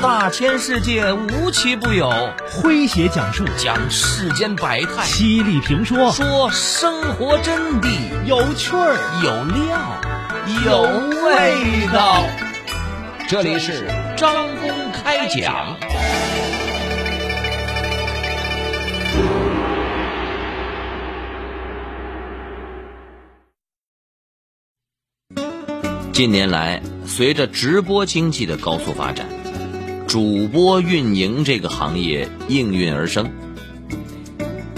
大千世界无奇不有，诙谐讲述讲世间百态，犀利评说说生活真谛，有趣儿有料有味道。这里是张公开讲。近年来，随着直播经济的高速发展，主播运营这个行业应运而生。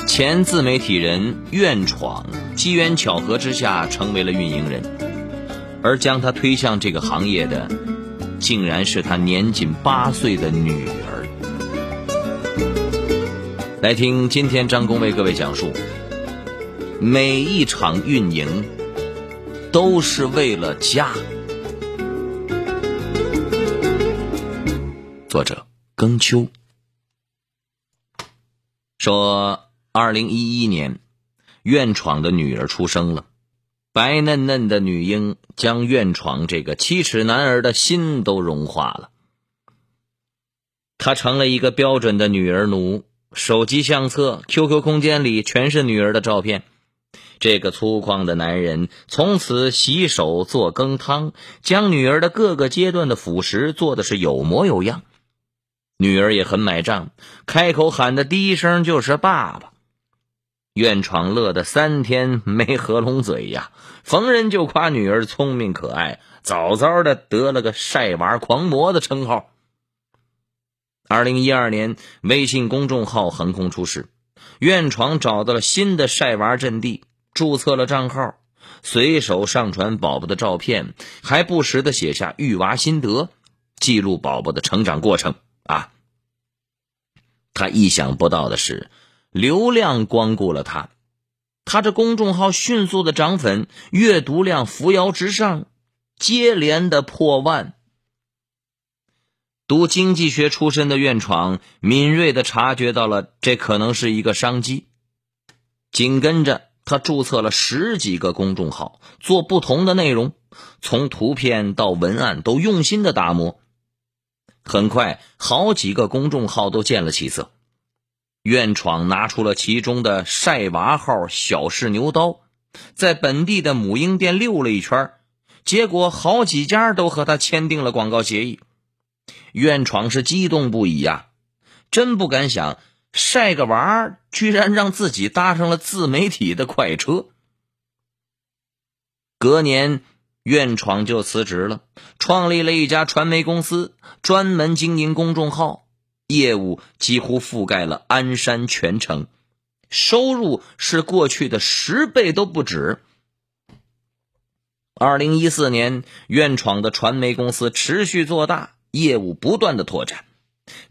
前自媒体人愿闯，机缘巧合之下成为了运营人，而将他推向这个行业的，竟然是他年仅八岁的女儿。来听今天张工为各位讲述，每一场运营都是为了家。作者庚秋说：“二零一一年，苑闯的女儿出生了，白嫩嫩的女婴将苑闯这个七尺男儿的心都融化了。他成了一个标准的女儿奴，手机相册、QQ 空间里全是女儿的照片。这个粗犷的男人从此洗手做羹汤，将女儿的各个阶段的辅食做的是有模有样。”女儿也很买账，开口喊的第一声就是“爸爸”。苑闯乐得三天没合拢嘴呀，逢人就夸女儿聪明可爱，早早的得了个“晒娃狂魔”的称号。二零一二年，微信公众号横空出世，苑闯找到了新的晒娃阵地，注册了账号，随手上传宝宝的照片，还不时的写下育娃心得，记录宝宝的成长过程。啊！他意想不到的是，流量光顾了他，他这公众号迅速的涨粉，阅读量扶摇直上，接连的破万。读经济学出身的院闯敏锐的察觉到了这可能是一个商机，紧跟着他注册了十几个公众号，做不同的内容，从图片到文案都用心的打磨。很快，好几个公众号都见了起色。苑闯拿出了其中的“晒娃号”“小试牛刀”，在本地的母婴店溜了一圈，结果好几家都和他签订了广告协议。苑闯是激动不已呀，真不敢想晒个娃居然让自己搭上了自媒体的快车。隔年。苑闯就辞职了，创立了一家传媒公司，专门经营公众号，业务几乎覆盖了鞍山全城，收入是过去的十倍都不止。二零一四年，苑闯的传媒公司持续做大，业务不断的拓展，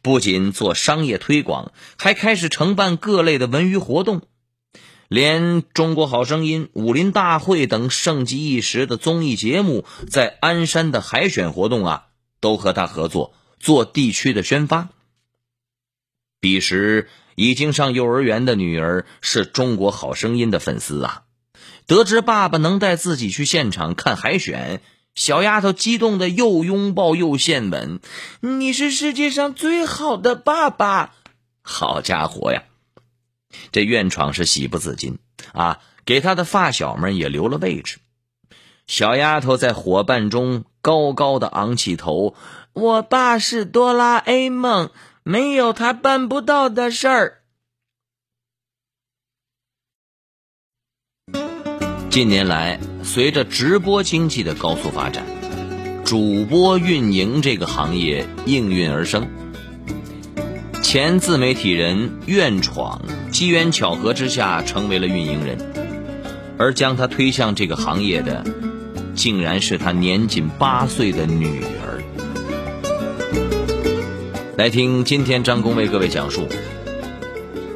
不仅做商业推广，还开始承办各类的文娱活动。连《中国好声音》《武林大会》等盛极一时的综艺节目，在鞍山的海选活动啊，都和他合作做地区的宣发。彼时已经上幼儿园的女儿是中国好声音的粉丝啊，得知爸爸能带自己去现场看海选，小丫头激动的又拥抱又献吻：“你是世界上最好的爸爸！”好家伙呀！这苑闯是喜不自禁啊，给他的发小们也留了位置。小丫头在伙伴中高高的昂起头，我爸是哆啦 A 梦，没有他办不到的事儿。近年来，随着直播经济的高速发展，主播运营这个行业应运而生。前自媒体人苑闯，机缘巧合之下成为了运营人，而将他推向这个行业的，竟然是他年仅八岁的女儿。来听今天张工为各位讲述，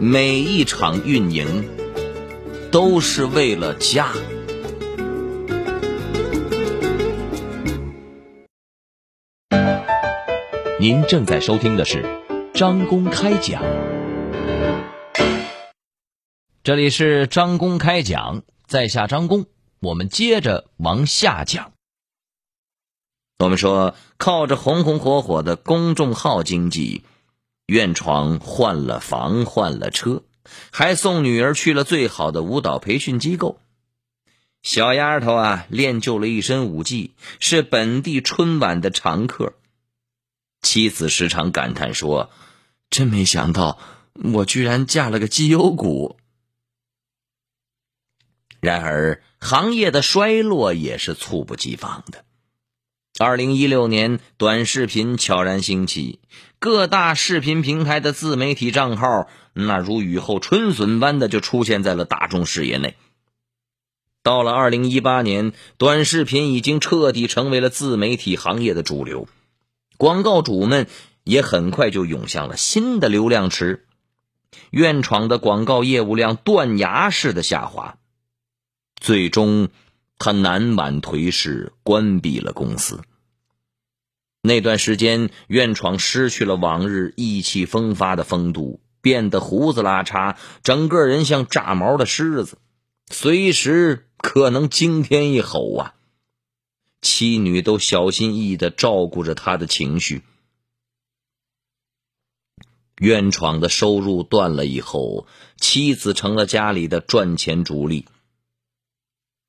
每一场运营都是为了家。您正在收听的是。张公开讲，这里是张公开讲，在下张公，我们接着往下讲。我们说，靠着红红火火的公众号经济，院闯换了房，换了车，还送女儿去了最好的舞蹈培训机构。小丫头啊，练就了一身舞技，是本地春晚的常客。妻子时常感叹说：“真没想到，我居然嫁了个绩优股。”然而，行业的衰落也是猝不及防的。二零一六年，短视频悄然兴起，各大视频平台的自媒体账号那如雨后春笋般的就出现在了大众视野内。到了二零一八年，短视频已经彻底成为了自媒体行业的主流，广告主们也很快就涌向了新的流量池，院闯的广告业务量断崖式的下滑，最终他难挽颓势，关闭了公司。那段时间，院闯失去了往日意气风发的风度，变得胡子拉碴，整个人像炸毛的狮子，随时。可能惊天一吼啊！妻女都小心翼翼的照顾着他的情绪。院闯的收入断了以后，妻子成了家里的赚钱主力。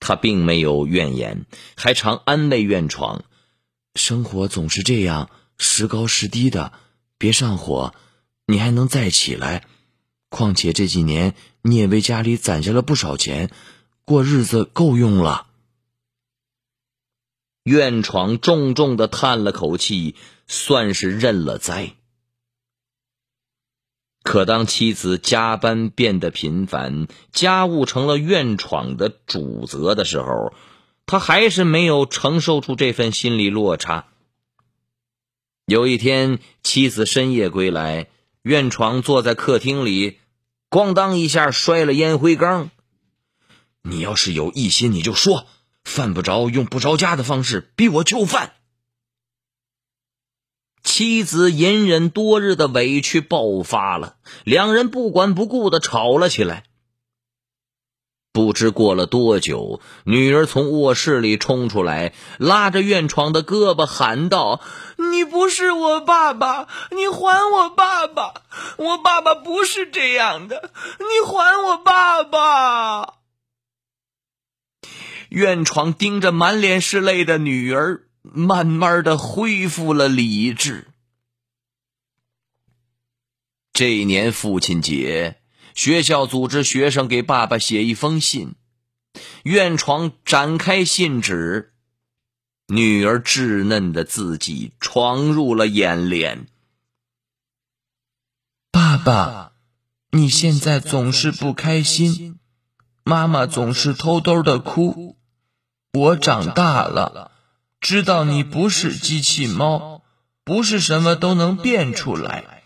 他并没有怨言，还常安慰院闯：“生活总是这样，时高时低的，别上火，你还能再起来。况且这几年你也为家里攒下了不少钱。”过日子够用了。院闯重重的叹了口气，算是认了栽。可当妻子加班变得频繁，家务成了院闯的主责的时候，他还是没有承受住这份心理落差。有一天，妻子深夜归来，院闯坐在客厅里，咣当一下摔了烟灰缸。你要是有异心，你就说，犯不着用不着家的方式逼我就范。妻子隐忍多日的委屈爆发了，两人不管不顾的吵了起来。不知过了多久，女儿从卧室里冲出来，拉着院闯的胳膊喊道：“你不是我爸爸，你还我爸爸！我爸爸不是这样的，你还我爸爸！”院闯盯着满脸是泪的女儿，慢慢的恢复了理智。这一年父亲节，学校组织学生给爸爸写一封信。院床展开信纸，女儿稚嫩的字迹闯入了眼帘。爸爸，你现在总是不开心，妈妈总是偷偷的哭。我长大了，知道你不是机器猫，不是什么都能变出来，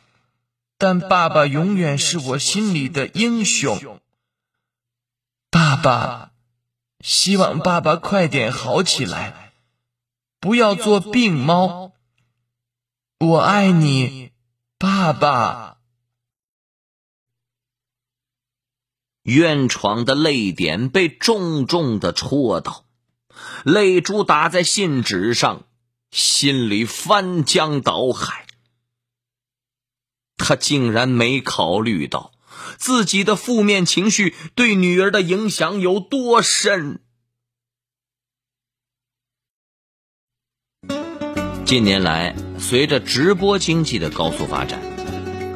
但爸爸永远是我心里的英雄。爸爸，希望爸爸快点好起来，不要做病猫。我爱你，爸爸。院床的泪点被重重的戳到。泪珠打在信纸上，心里翻江倒海。他竟然没考虑到自己的负面情绪对女儿的影响有多深。近年来，随着直播经济的高速发展，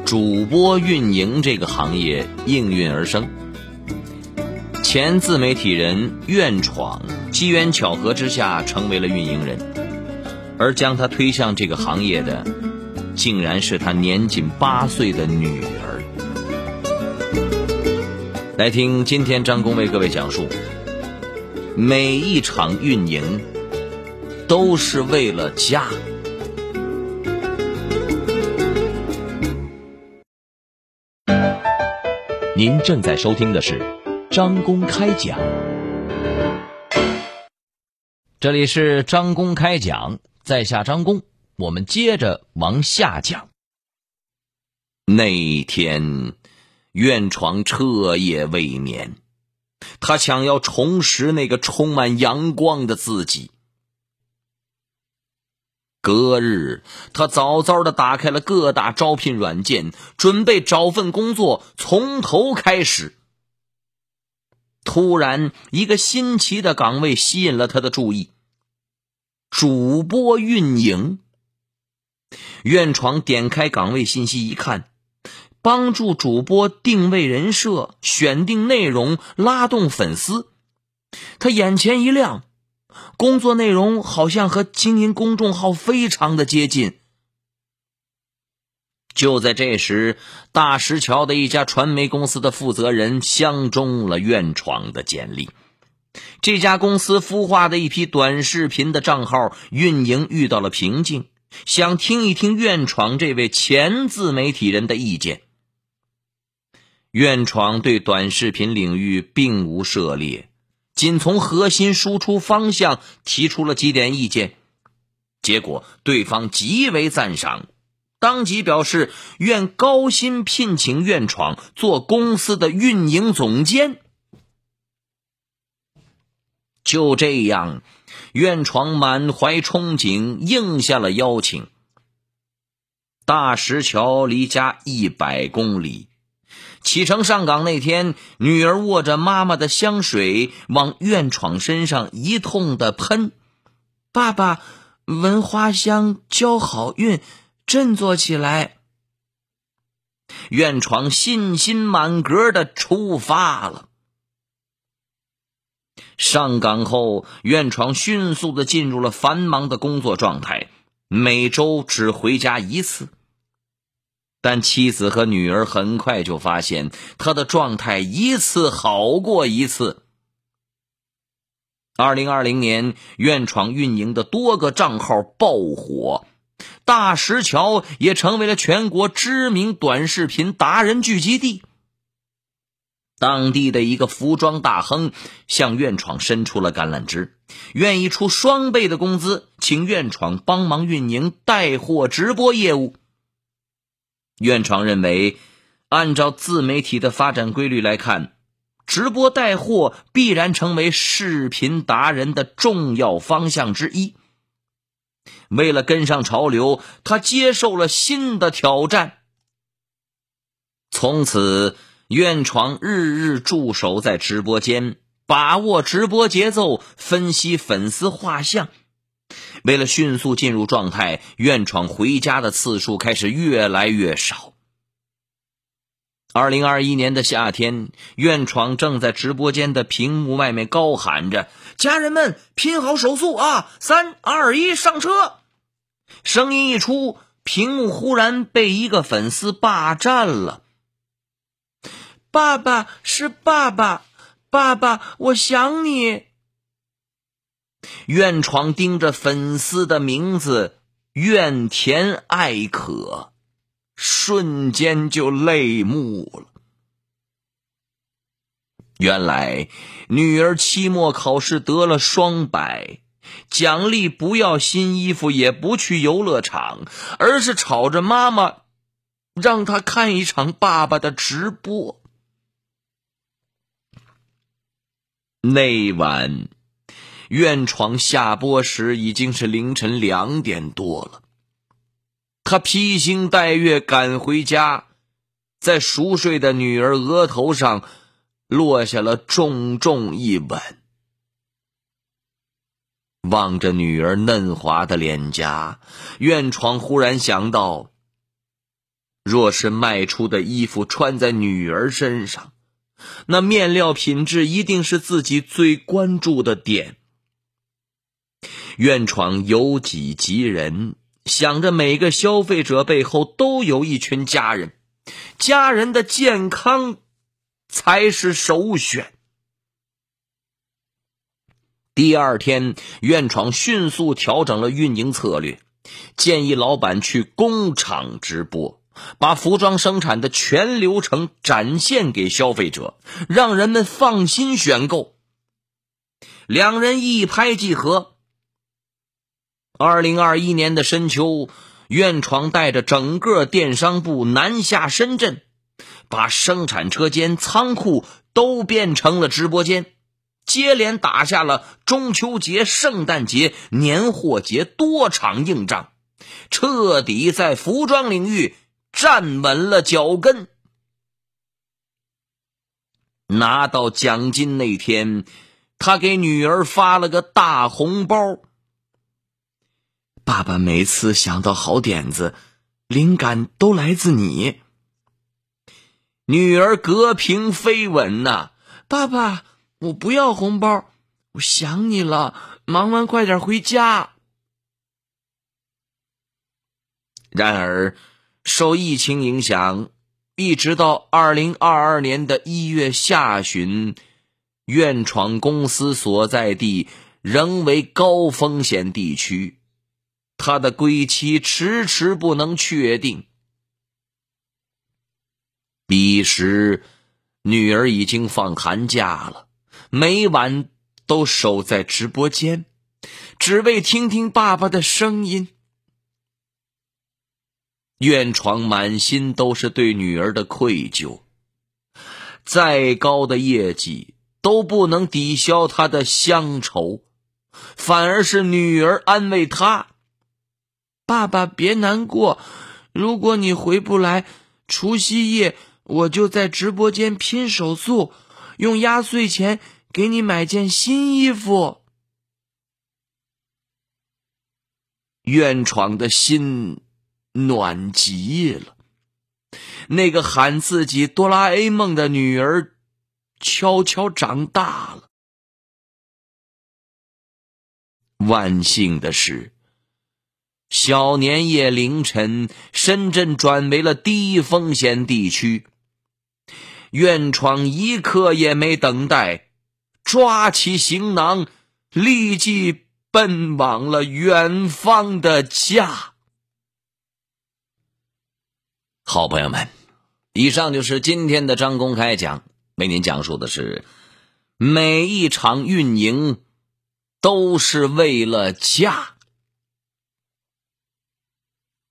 主播运营这个行业应运而生。前自媒体人愿闯，机缘巧合之下成为了运营人，而将他推向这个行业的，竟然是他年仅八岁的女儿。来听今天张工为各位讲述：每一场运营都是为了家。您正在收听的是。张工开讲，这里是张公开讲，在下张公，我们接着往下讲。那天，院闯彻夜未眠，他想要重拾那个充满阳光的自己。隔日，他早早的打开了各大招聘软件，准备找份工作，从头开始。突然，一个新奇的岗位吸引了他的注意：主播运营。院闯点开岗位信息一看，帮助主播定位人设、选定内容、拉动粉丝。他眼前一亮，工作内容好像和经营公众号非常的接近。就在这时，大石桥的一家传媒公司的负责人相中了院闯的简历。这家公司孵化的一批短视频的账号运营遇到了瓶颈，想听一听院闯这位前自媒体人的意见。院闯对短视频领域并无涉猎，仅从核心输出方向提出了几点意见，结果对方极为赞赏。当即表示愿高薪聘请院闯做公司的运营总监。就这样，院闯满怀憧憬应下了邀请。大石桥离家一百公里，启程上岗那天，女儿握着妈妈的香水往院闯身上一通的喷：“爸爸，闻花香交好运。”振作起来！院闯信心满格的出发了。上岗后，院闯迅速的进入了繁忙的工作状态，每周只回家一次。但妻子和女儿很快就发现他的状态一次好过一次。二零二零年，院闯运营的多个账号爆火。大石桥也成为了全国知名短视频达人聚集地。当地的一个服装大亨向院闯伸出了橄榄枝，愿意出双倍的工资，请院闯帮忙运营带货直播业务。院闯认为，按照自媒体的发展规律来看，直播带货必然成为视频达人的重要方向之一。为了跟上潮流，他接受了新的挑战。从此，院闯日日驻守在直播间，把握直播节奏，分析粉丝画像。为了迅速进入状态，院闯回家的次数开始越来越少。二零二一年的夏天，院闯正在直播间的屏幕外面高喊着：“家人们，拼好手速啊！三二一，上车！”声音一出，屏幕忽然被一个粉丝霸占了。爸爸是爸爸，爸爸，我想你。院闯盯着粉丝的名字，怨田爱可，瞬间就泪目了。原来女儿期末考试得了双百。奖励不要新衣服，也不去游乐场，而是吵着妈妈，让她看一场爸爸的直播。那晚，院闯下播时已经是凌晨两点多了。他披星戴月赶回家，在熟睡的女儿额头上落下了重重一吻。望着女儿嫩滑的脸颊，院闯忽然想到：若是卖出的衣服穿在女儿身上，那面料品质一定是自己最关注的点。院闯由己及人，想着每个消费者背后都有一群家人，家人的健康才是首选。第二天，院闯迅速调整了运营策略，建议老板去工厂直播，把服装生产的全流程展现给消费者，让人们放心选购。两人一拍即合。二零二一年的深秋，院闯带着整个电商部南下深圳，把生产车间、仓库都变成了直播间。接连打下了中秋节、圣诞节、年货节多场硬仗，彻底在服装领域站稳了脚跟。拿到奖金那天，他给女儿发了个大红包。爸爸每次想到好点子，灵感都来自你。女儿隔屏飞吻呐，爸爸，我不要红包，我想你了，忙完快点回家。然而，受疫情影响。一直到二零二二年的一月下旬，院闯公司所在地仍为高风险地区，他的归期迟迟不能确定。彼时，女儿已经放寒假了，每晚都守在直播间，只为听听爸爸的声音。院闯满心都是对女儿的愧疚，再高的业绩都不能抵消他的乡愁，反而是女儿安慰他：“爸爸别难过，如果你回不来，除夕夜我就在直播间拼手速，用压岁钱给你买件新衣服。”院闯的心。暖极了，那个喊自己哆啦 A 梦的女儿，悄悄长大了。万幸的是，小年夜凌晨，深圳转为了低风险地区。院闯一刻也没等待，抓起行囊，立即奔往了远方的家。好朋友们，以上就是今天的张公开讲，为您讲述的是每一场运营都是为了家。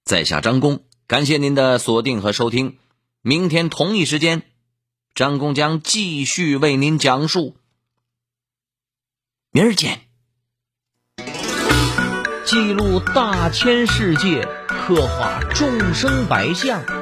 在下张工，感谢您的锁定和收听。明天同一时间，张工将继续为您讲述。明儿见。记录大千世界，刻画众生百相。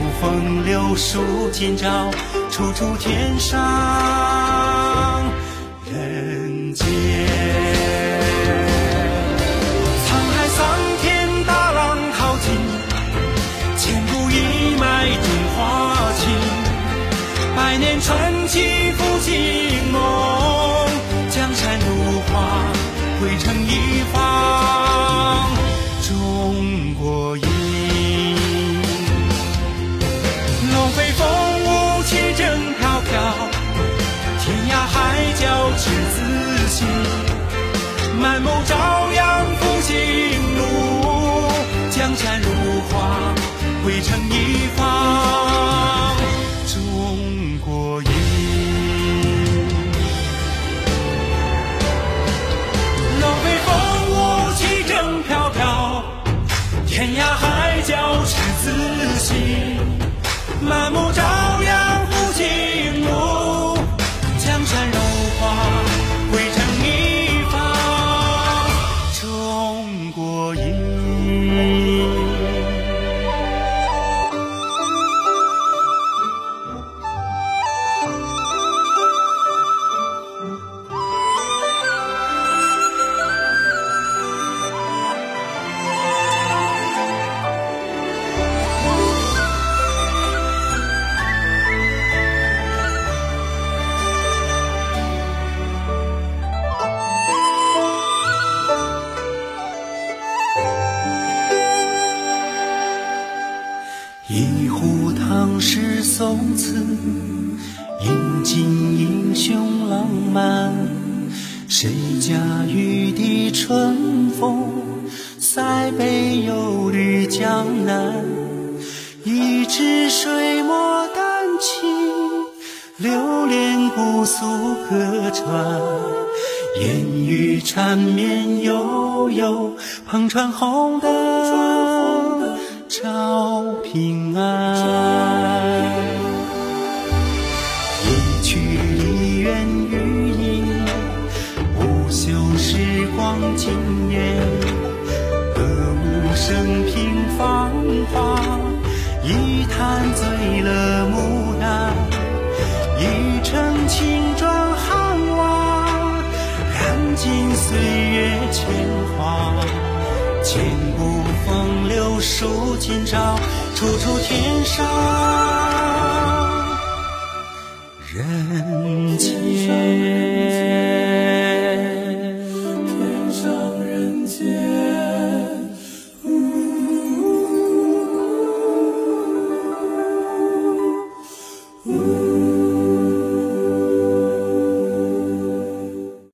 风流数今朝。处处天上人间，一壶唐诗宋词，饮尽英雄浪漫。谁家玉笛春风，塞北又绿江南。一支水墨丹青，流连姑苏客船。烟雨缠绵悠悠，篷船红灯。照平安。一曲梨园余音，不朽时光惊艳。歌舞升平繁华，一坛醉了牡丹，一城青砖汉瓦，燃尽岁月铅华。千古风流数今朝，处处天上人间。